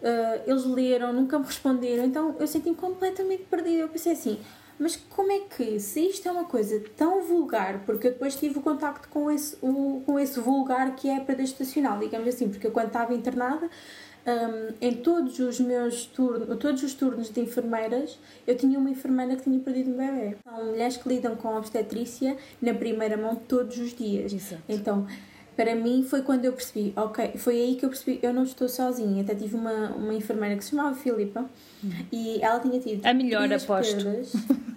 S2: uh, eles leram, nunca me responderam, então eu senti-me completamente perdida. Eu pensei assim, mas como é que, se isto é uma coisa tão vulgar, porque eu depois tive o contacto com esse, o, com esse vulgar que é para estacional, digamos assim, porque eu quando estava internada, um, em todos os meus turnos, todos os turnos de enfermeiras, eu tinha uma enfermeira que tinha perdido um bebê. São mulheres que lidam com obstetrícia na primeira mão todos os dias. Exato. Então, para mim foi quando eu percebi, ok, foi aí que eu percebi, eu não estou sozinha. Até tive uma, uma enfermeira que se chamava Filipa e ela tinha tido.
S1: A melhor, aposto.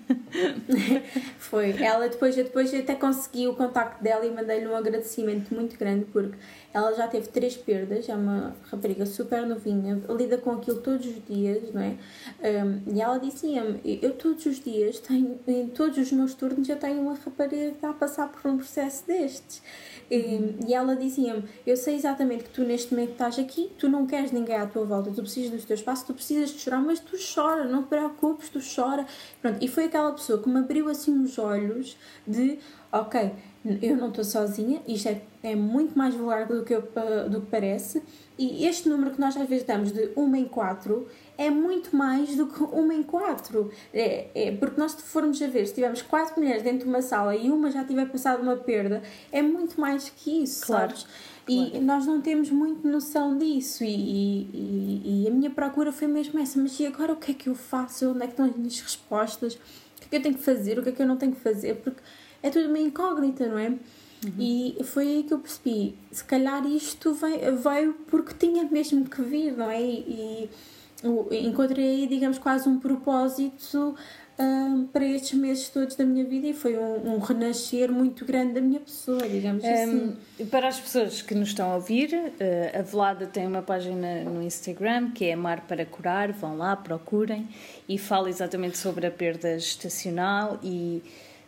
S2: foi. Ela depois, depois até consegui o contacto dela e mandei-lhe um agradecimento muito grande porque ela já teve três perdas, é uma rapariga super novinha, lida com aquilo todos os dias, não é? Um, e ela dizia-me: Eu todos os dias tenho, em todos os meus turnos, eu tenho uma rapariga que está a passar por um processo destes. E, e ela dizia-me: Eu sei exatamente que tu neste momento estás aqui, tu não queres ninguém à tua volta, tu precisas do teu espaço, tu precisas de chorar, mas tu chora, não te preocupes, tu chora. Pronto, e foi aquela pessoa que me abriu assim os olhos de: Ok, eu não estou sozinha, isto é, é muito mais vulgar do que, eu, do que parece. E este número que nós às vezes damos de 1 em 4 é muito mais do que uma em quatro. É, é, porque nós, se formos a ver, se tivermos quatro mulheres dentro de uma sala e uma já tiver passado uma perda, é muito mais que isso, claro. sabes? E claro. nós não temos muito noção disso. E, e, e, a minha procura foi mesmo essa. Mas e agora o que é que eu faço? Onde é que estão as minhas respostas? O que é que eu tenho que fazer? O que é que eu não tenho que fazer? Porque é tudo uma incógnita, não é? Uhum. E foi aí que eu percebi, se calhar isto veio, veio porque tinha mesmo que vir, não é? E, encontrei, digamos, quase um propósito um, para estes meses todos da minha vida e foi um, um renascer muito grande da minha pessoa, digamos um, assim.
S1: Para as pessoas que nos estão a ouvir, uh, a Velada tem uma página no Instagram que é Amar para Curar, vão lá, procurem e fala exatamente sobre a perda gestacional e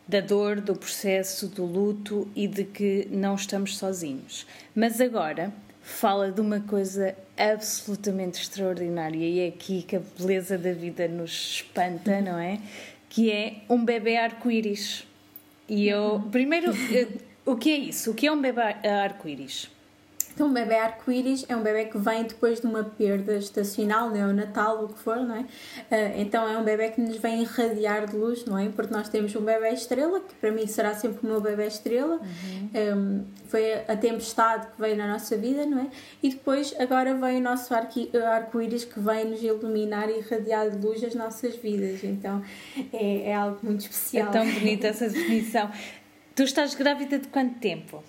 S1: da dor, do processo, do luto e de que não estamos sozinhos. Mas agora fala de uma coisa absolutamente extraordinária e é aqui que a beleza da vida nos espanta, não é? Que é um bebê arco-íris. E eu, primeiro, o que é isso? O que é um bebê arco-íris?
S2: Então, um bebê arco-íris é um bebê que vem depois de uma perda estacional, neonatal, o que for, não é? Ah, então, é um bebê que nos vem irradiar de luz, não é? Porque nós temos um bebê estrela, que para mim será sempre o meu bebê estrela. Uhum. Um, foi a tempestade que veio na nossa vida, não é? E depois, agora vem o nosso arco-íris que vem nos iluminar e irradiar de luz as nossas vidas. Então, é, é algo muito especial.
S1: É tão bonita essa definição. Tu estás grávida de quanto tempo?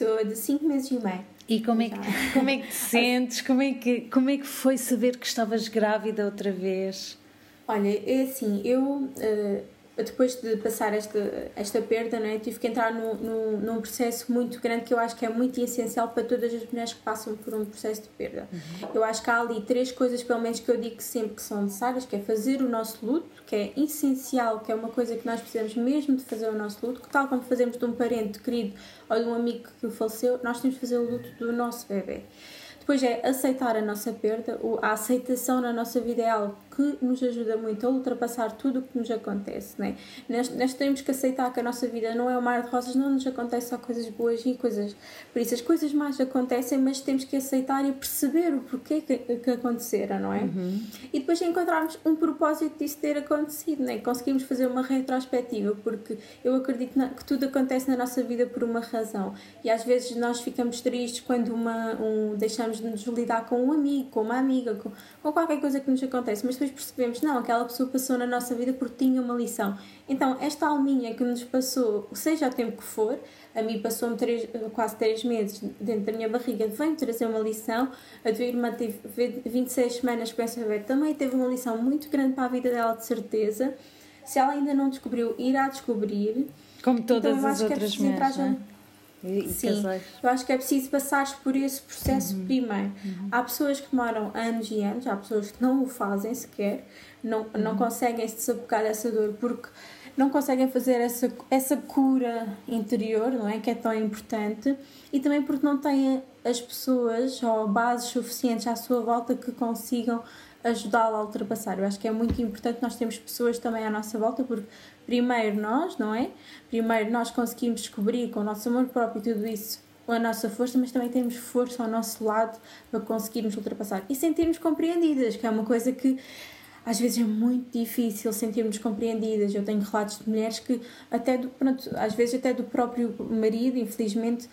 S2: Estou de 5 meses e meio.
S1: E como é, que, como é que te sentes? Como é que, como é que foi saber que estavas grávida outra vez?
S2: Olha, é assim, eu uh, depois de passar esta, esta perda, né, tive que entrar no, no, num processo muito grande que eu acho que é muito essencial para todas as mulheres que passam por um processo de perda. Uhum. Eu acho que há ali três coisas, pelo menos, que eu digo sempre que são necessárias, que é fazer o nosso luto, que é essencial, que é uma coisa que nós precisamos mesmo de fazer o nosso luto, que tal como fazemos de um parente querido ou de um amigo que faleceu, nós temos de fazer o luto do nosso bebê. Depois é aceitar a nossa perda, a aceitação na nossa vida é algo que nos ajuda muito a ultrapassar tudo o que nos acontece, né? Nós, nós temos que aceitar que a nossa vida não é um mar de rosas, não nos acontece só coisas boas e coisas. Por isso, as coisas mais acontecem, mas temos que aceitar e perceber o porquê que, que aconteceram, não é? Uhum. E depois encontrarmos um propósito disso ter acontecido, né? Conseguimos fazer uma retrospectiva, porque eu acredito na, que tudo acontece na nossa vida por uma razão. E às vezes nós ficamos tristes quando uma, um, deixamos de nos lidar com um amigo, com uma amiga, com, com qualquer coisa que nos acontece, mas depois depois percebemos, não, aquela pessoa passou na nossa vida porque tinha uma lição. Então, esta alminha que nos passou, seja o tempo que for, a mim passou-me quase 3 meses dentro da minha barriga, veio trazer uma lição. A tua irmã teve 26 semanas com essa bebê, também teve uma lição muito grande para a vida dela, de certeza. Se ela ainda não descobriu, irá descobrir.
S1: Como todas então, as é outras mulheres,
S2: e, Sim, eu acho que é preciso passar por esse processo uhum. primeiro. Uhum. Há pessoas que demoram anos e anos, há pessoas que não o fazem sequer, não, uhum. não conseguem se desapegar dessa dor porque não conseguem fazer essa, essa cura interior, não é? Que é tão importante, e também porque não têm as pessoas ou bases suficientes à sua volta que consigam ajudá-la a ultrapassar. Eu acho que é muito importante nós termos pessoas também à nossa volta, porque primeiro nós, não é? Primeiro nós conseguimos descobrir com o nosso amor próprio e tudo isso a nossa força, mas também temos força ao nosso lado para conseguirmos ultrapassar e sentirmos compreendidas, que é uma coisa que às vezes é muito difícil sentirmos compreendidas. Eu tenho relatos de mulheres que até do, pronto, às vezes até do próprio marido, infelizmente,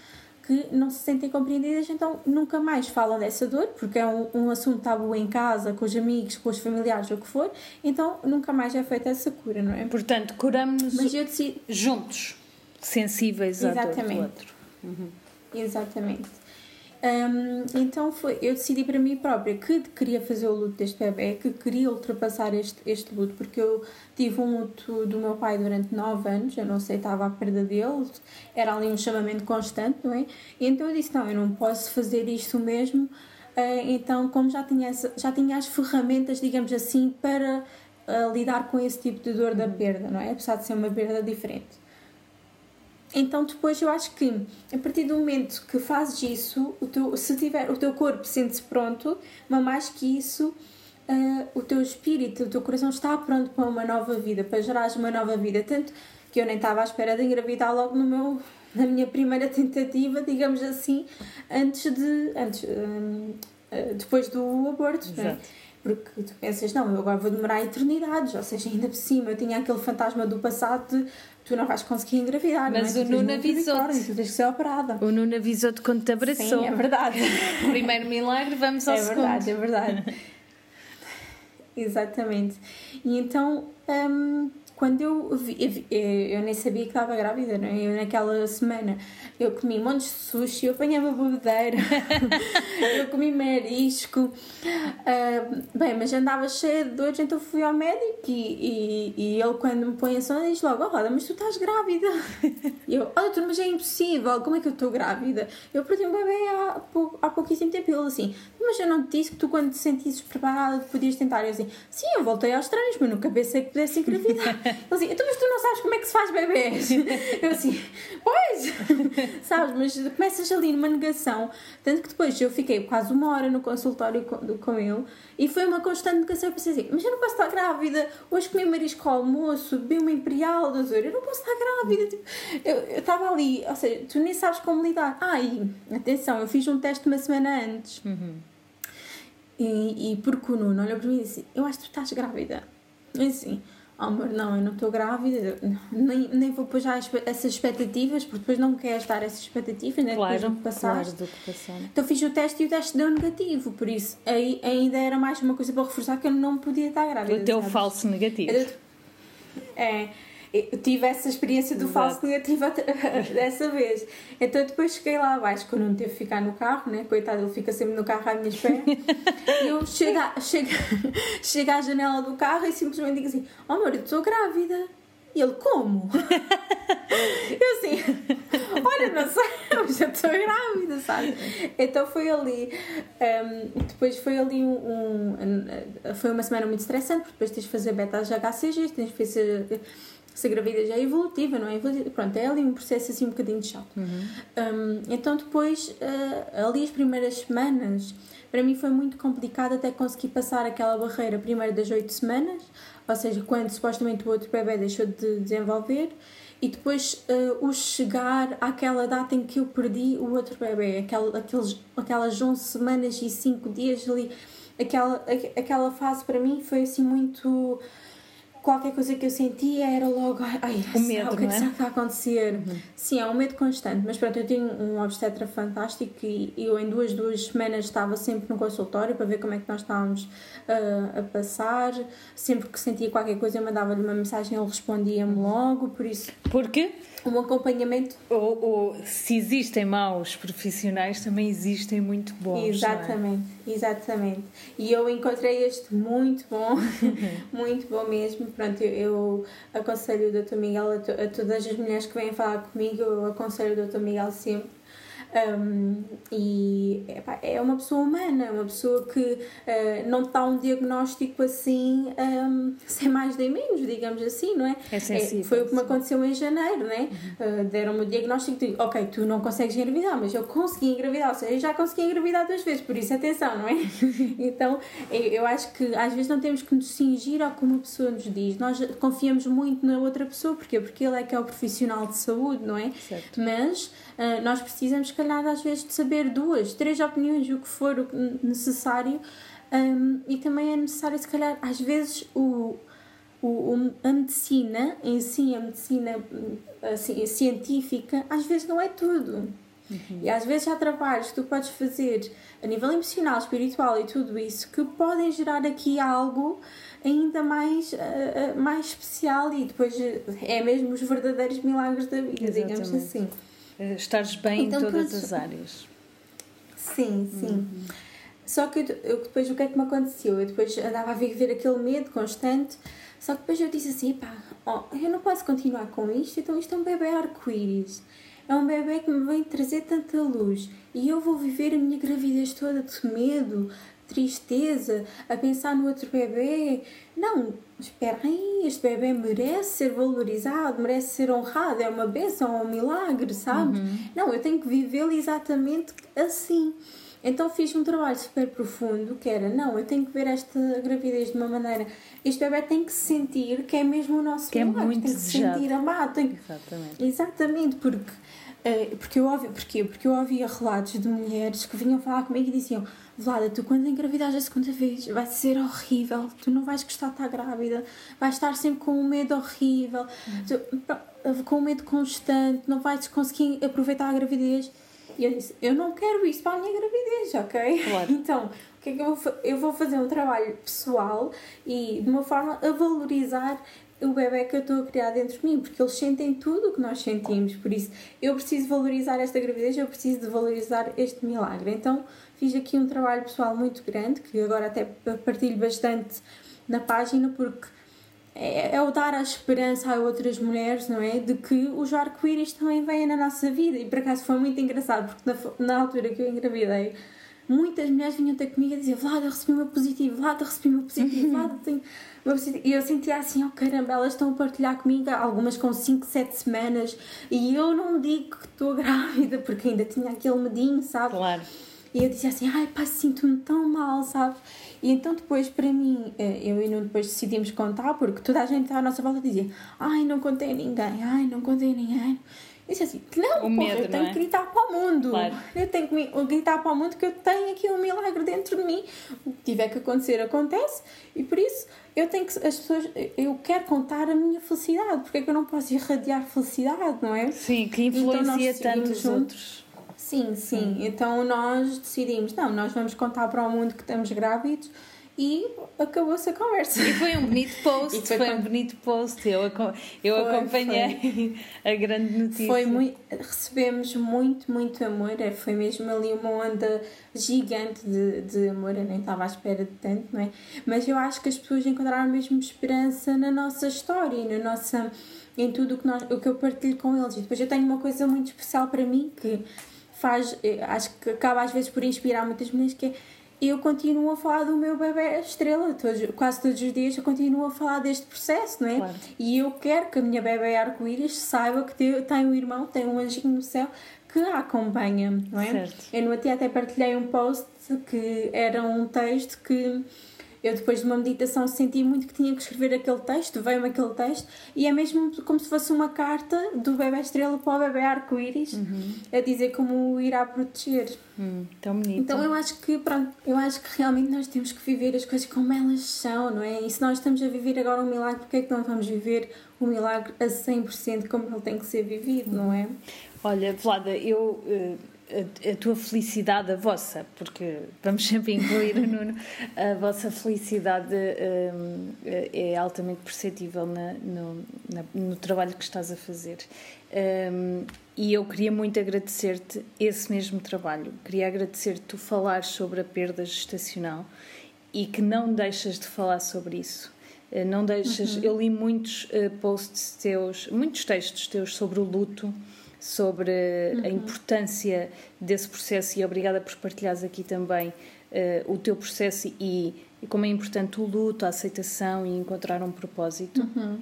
S2: que não se sentem compreendidas, então nunca mais falam dessa dor, porque é um, um assunto tabu em casa, com os amigos, com os familiares, o que for, então nunca mais é feita essa cura, não é?
S1: Portanto, curamos-nos juntos, sensíveis Exatamente. à dor do outro.
S2: Uhum. Exatamente. Um, então foi, eu decidi para mim própria que queria fazer o luto deste bebê, que queria ultrapassar este, este luto, porque eu tive um luto do meu pai durante nove anos, eu não aceitava a perda dele, era ali um chamamento constante, não é? E então eu disse: não, eu não posso fazer isto mesmo. Uh, então, como já tinha, já tinha as ferramentas, digamos assim, para uh, lidar com esse tipo de dor da perda, não é? Apesar de ser uma perda diferente. Então depois eu acho que a partir do momento que fazes isso, o teu, se tiver, o teu corpo sente-se pronto, mas mais que isso, uh, o teu espírito, o teu coração está pronto para uma nova vida, para gerar uma nova vida. Tanto que eu nem estava à espera de engravidar logo no meu, na minha primeira tentativa, digamos assim, antes de. Antes, uh, uh, depois do aborto. Né? Porque tu pensas, não, eu agora vou demorar eternidades, ou seja, ainda por cima eu tinha aquele fantasma do passado de tu não vais conseguir engravidar. Mas
S1: não
S2: é? o Nuno
S1: avisou-te.
S2: Tu tens que ser operada.
S1: O Nuno avisou-te quando te abraçou.
S2: Sim, é verdade.
S1: Primeiro milagre, vamos ao
S2: é
S1: segundo.
S2: É verdade, é verdade. Exatamente. E então, hum, quando eu vi, eu, eu, nem sabia que estava grávida, não é? Eu naquela semana eu comi montes de sushi, eu apanhei uma bebedeira, eu comi marisco, uh, bem, mas andava cheia de dores, então fui ao médico e, e, e ele quando me põe a sonda diz logo, oh, Roda, mas tu estás grávida. E eu, oh doutor, mas é impossível, como é que eu estou grávida? Eu perdi um bebê há, há pouquíssimo tempo, ele assim, mas eu não te disse que tu quando te sentisses preparada podias tentar. Eu assim, sim, eu voltei aos treinos, mas nunca pensei que pudesse engravidar. Ele assim, então, mas tu não sabes como é que se faz bebês? Eu assim, pois! sabes, mas começas ali numa negação. Tanto que depois eu fiquei quase uma hora no consultório com, com ele e foi uma constante negação. Eu pensei assim, mas eu não posso estar grávida. Hoje comi marisco ao almoço, bebi uma imperial, doutor, eu não posso estar grávida. Tipo, eu estava ali, ou seja, tu nem sabes como lidar. Ah, e atenção, eu fiz um teste uma semana antes. Uhum. E, e porque o Nuno olhou para mim e disse: Eu acho que tu estás grávida. E assim, amor, não, eu não estou grávida, nem, nem vou pôr já essas expectativas, porque depois não queres dar essas expectativas, né? Claro, depois não passaste. Claro, que Então fiz o teste e o teste deu negativo, por isso aí ainda era mais uma coisa para reforçar que eu não podia estar grávida.
S1: O teu sabes? falso negativo.
S2: É eu tive essa experiência do Exato. falso negativo dessa vez. Então depois cheguei lá abaixo, quando não teve que ficar no carro, né? Coitado, ele fica sempre no carro à minha espera. e eu chego, chego, chego à janela do carro e simplesmente digo assim: Oh amor, eu estou grávida. E ele, como? eu assim, olha, não sei, já estou grávida, sabe? Então foi ali, um, depois foi ali um, um, foi uma semana muito estressante, porque depois tens de fazer betas HCG, tens de fazer se a gravidez é evolutiva, não é evolutiva. Pronto, é ali um processo assim um bocadinho de chato. Uhum. Um, então depois, uh, ali as primeiras semanas, para mim foi muito complicado até conseguir passar aquela barreira primeiro das oito semanas, ou seja, quando supostamente o outro bebê deixou de desenvolver, e depois uh, o chegar àquela data em que eu perdi o outro bebê, aquel, aqueles, aquelas 11 semanas e 5 dias ali, aquela, aquela fase para mim foi assim muito qualquer coisa que eu sentia era logo, ai,
S1: o medo,
S2: o que é
S1: que
S2: está a acontecer? Uhum. Sim, é um medo constante, mas pronto, eu tenho um obstetra fantástico e eu em duas, duas semanas estava sempre no consultório para ver como é que nós estávamos uh, a passar, sempre que sentia qualquer coisa eu mandava-lhe uma mensagem, ele respondia-me logo, por isso...
S1: Porque?
S2: Um acompanhamento.
S1: Ou, ou, se existem maus profissionais, também existem muito bons.
S2: É? Exatamente, é? exatamente. E eu encontrei este muito bom, muito bom mesmo. Pronto, eu, eu aconselho o Dr. Miguel a, to, a, todas as mulheres que vêm falar comigo, eu aconselho o Dr. Miguel sempre um, e epá, é uma pessoa humana, é uma pessoa que uh, não dá um diagnóstico assim, um, sem mais nem menos, digamos assim, não é?
S1: É sensível. É,
S2: foi o que me aconteceu em janeiro, não é? Uhum. Uh, Deram-me o diagnóstico de, ok, tu não consegues engravidar, mas eu consegui engravidar, ou seja, eu já consegui engravidar duas vezes, por isso atenção, não é? então, eu acho que às vezes não temos que nos cingir ao que uma pessoa nos diz. Nós confiamos muito na outra pessoa, porquê? Porque ele é que é o profissional de saúde, não é?
S1: Certo.
S2: Mas uh, nós precisamos calhar, às vezes, de saber duas, três opiniões, o que for necessário. Um, e também é necessário, se calhar, às vezes, o, o, a medicina em si, a medicina assim, científica, às vezes não é tudo. Uhum. E às vezes há trabalhos que tu podes fazer a nível emocional, espiritual e tudo isso que podem gerar aqui algo ainda mais, uh, mais especial e depois é mesmo os verdadeiros milagres da vida, Exatamente. digamos assim.
S1: Eh, estares bem então, em todas as áreas.
S2: Sim, sim. Uhum. Só que eu, eu, depois o que é que me aconteceu? Eu depois andava a viver aquele medo constante, só que depois eu disse assim: pá, oh, eu não posso continuar com isto, então isto é um bebê arco-íris. É um bebê que me vem trazer tanta luz e eu vou viver a minha gravidez toda de medo, tristeza, a pensar no outro bebê. Não, espera aí, este bebê merece ser valorizado, merece ser honrado, é uma bênção, é um milagre, sabe? Uhum. Não, eu tenho que vivê-lo exatamente assim. Então fiz um trabalho super profundo que era, não, eu tenho que ver esta gravidez de uma maneira. Este bebê tem que sentir que é mesmo o nosso
S1: que é
S2: milagre,
S1: é muito
S2: tem que se sentir amado. Tem...
S1: Exatamente.
S2: Exatamente, porque, porque, eu ouvi, porque, porque eu ouvia relatos de mulheres que vinham falar comigo e diziam Vlada, tu quando engravidares a segunda vez vai ser horrível, tu não vais gostar de estar grávida, vais estar sempre com um medo horrível, uhum. tu, com um medo constante, não vais conseguir aproveitar a gravidez. E eu disse, eu não quero isso para a minha gravidez, ok?
S1: Claro.
S2: Então, o que é que eu vou Eu vou fazer um trabalho pessoal e de uma forma a valorizar o bebê que eu estou a criar dentro de mim, porque eles sentem tudo o que nós sentimos, por isso eu preciso valorizar esta gravidez, eu preciso de valorizar este milagre. Então, fiz aqui um trabalho pessoal muito grande, que agora até partilho bastante na página, porque é, é o dar a esperança a outras mulheres, não é? De que os arco-íris também vêm na nossa vida. E por acaso foi muito engraçado, porque na, na altura que eu engravidei, muitas mulheres vinham ter comigo a dizer: Vlada, eu recebi o meu positivo, Vlada, eu recebi o meu positivo, Vlada, tenho. E eu sentia assim, oh caramba, elas estão a partilhar comigo, algumas com 5, 7 semanas, e eu não digo que estou grávida, porque ainda tinha aquele medinho, sabe?
S1: Claro.
S2: E eu dizia assim, ai pá, sinto-me tão mal, sabe? E então depois, para mim, eh, eu e não depois decidimos contar, porque toda a gente à nossa volta dizia, ai, não contei a ninguém, ai, não contei a ninguém. Disse assim, não, porra, medo, eu tenho é? que gritar para o mundo.
S1: Claro.
S2: Eu tenho que gritar para o mundo que eu tenho aqui um milagre dentro de mim. O que tiver que acontecer, acontece. E por isso, eu tenho que, as pessoas, eu quero contar a minha felicidade. Porque é que eu não posso irradiar felicidade, não é?
S1: Sim, que influencia então, tanto os outros.
S2: Sim, sim. Então nós decidimos, não, nós vamos contar para o mundo que estamos grávidos e acabou-se a conversa.
S1: E foi um bonito post, foi, foi, um bonito post. Eu, eu foi, acompanhei foi. a grande notícia.
S2: Foi muito, recebemos muito, muito amor. É, foi mesmo ali uma onda gigante de, de amor. Eu nem estava à espera de tanto, não é? Mas eu acho que as pessoas encontraram mesmo esperança na nossa história e na nossa em tudo o que, nós, o que eu partilho com eles. E depois eu tenho uma coisa muito especial para mim que faz, eh, acho que acaba às vezes por inspirar muitas mulheres, que é eu continuo a falar do meu bebê estrela, todos, quase todos os dias eu continuo a falar deste processo, não é? Claro. E eu quero que a minha bebê arco-íris saiba que tem, tem um irmão, tem um anjinho no céu que a acompanha, não é? Certo. Eu no até até partilhei um post que era um texto que eu depois de uma meditação senti muito que tinha que escrever aquele texto, veio-me aquele texto e é mesmo como se fosse uma carta do bebê estrela para o bebê arco-íris uhum. a dizer como o irá proteger.
S1: Hum, tão bonito.
S2: Então eu acho que, pronto, eu acho que realmente nós temos que viver as coisas como elas são, não é? E se nós estamos a viver agora um milagre, porque é que não vamos viver o um milagre a 100% como ele tem que ser vivido, não é?
S1: Olha, Vlada, eu uh, a, a, tua felicidade, a vossa, porque vamos sempre incluir o Nuno, a vossa felicidade um, é altamente perceptível na, no, na, no trabalho que estás a fazer. Um, e eu queria muito agradecer-te esse mesmo trabalho. Queria agradecer-te tu falar sobre a perda gestacional e que não deixas de falar sobre isso. Uh, não deixas. Uhum. Eu li muitos uh, posts teus, muitos textos teus sobre o luto sobre uhum. a importância desse processo e obrigada por partilhares aqui também uh, o teu processo e, e, como é importante o luto, a aceitação e encontrar um propósito. Uhum.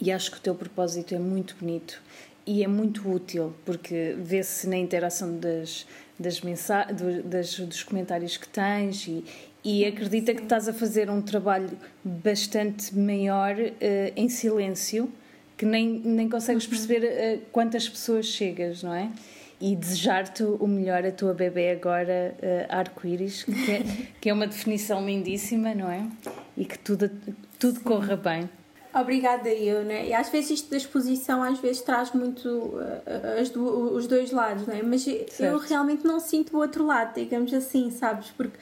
S1: E acho que o teu propósito é muito bonito e é muito útil porque vê-se na interação das, das mensagens, das, dos comentários que tens e, e acredita Sim. que estás a fazer um trabalho bastante maior uh, em silêncio que nem, nem consegues uhum. perceber uh, quantas pessoas chegas, não é? E desejar-te o melhor a tua bebê agora, uh, arco-íris, que, é, que é uma definição lindíssima, não é? E que tudo, tudo corra bem.
S2: Obrigada eu, né? E às vezes isto da exposição às vezes traz muito uh, as do, os dois lados, né? Mas certo. eu realmente não sinto o outro lado, digamos assim, sabes? Porque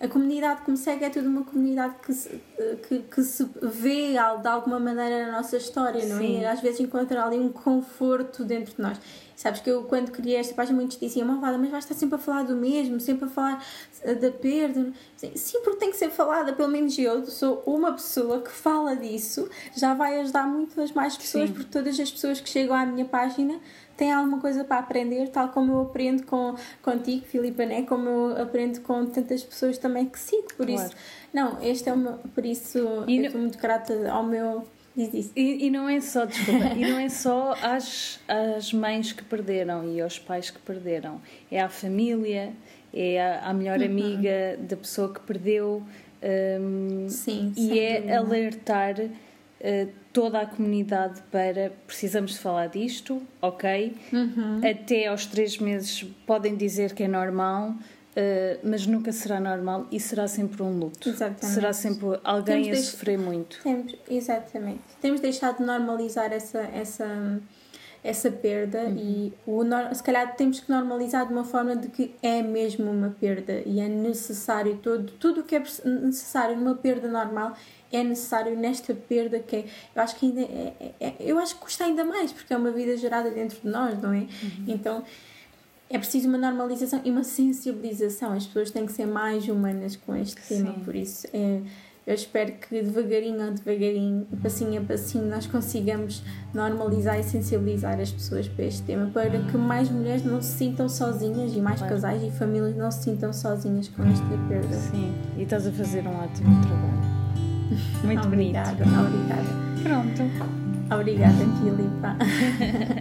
S2: a comunidade que me segue é toda uma comunidade que se, que, que se vê de alguma maneira na nossa história, não é? E às vezes encontra ali um conforto dentro de nós. Sabes que eu, quando criei esta página, muitos diziam: Malvada, mas vais estar sempre a falar do mesmo, sempre a falar eh, da perda. Sim, porque tem que ser falada. Pelo menos eu sou uma pessoa que fala disso, já vai ajudar muitas mais pessoas, Sim. porque todas as pessoas que chegam à minha página têm alguma coisa para aprender, tal como eu aprendo com, contigo, Filipa, né? como eu aprendo com tantas pessoas também que sigo. Por claro. isso, não, este é o meu, por isso e eu estou muito grata ao meu Diz isso.
S1: E, e, não é só, desculpa, e não é só às, às mães que perderam e aos pais que perderam. É à família, é à, à melhor uhum. amiga da pessoa que perdeu. Um, Sim, e é dúvida. alertar toda a comunidade para precisamos falar disto, ok? Uhum. Até aos três meses podem dizer que é normal, Uh, mas nunca será normal e será sempre um luto. Exatamente. Será sempre alguém temos a sofrer muito.
S2: Temos, exatamente. Temos deixado de normalizar essa, essa, essa perda uhum. e o, se calhar temos que normalizar de uma forma de que é mesmo uma perda e é necessário todo, tudo o que é necessário numa perda normal é necessário nesta perda que é, eu acho que ainda é, é, é eu acho que custa ainda mais porque é uma vida gerada dentro de nós, não é? Uhum. Então é preciso uma normalização e uma sensibilização. As pessoas têm que ser mais humanas com este tema, Sim. por isso é, eu espero que devagarinho a devagarinho, passinho a passinho, nós consigamos normalizar e sensibilizar as pessoas para este tema, para que mais mulheres não se sintam sozinhas e mais claro. casais e famílias não se sintam sozinhas com esta perda.
S1: Sim, e estás a fazer um ótimo trabalho. Muito
S2: obrigada,
S1: bonito.
S2: Obrigada,
S1: Pronto.
S2: Obrigada, Filipa.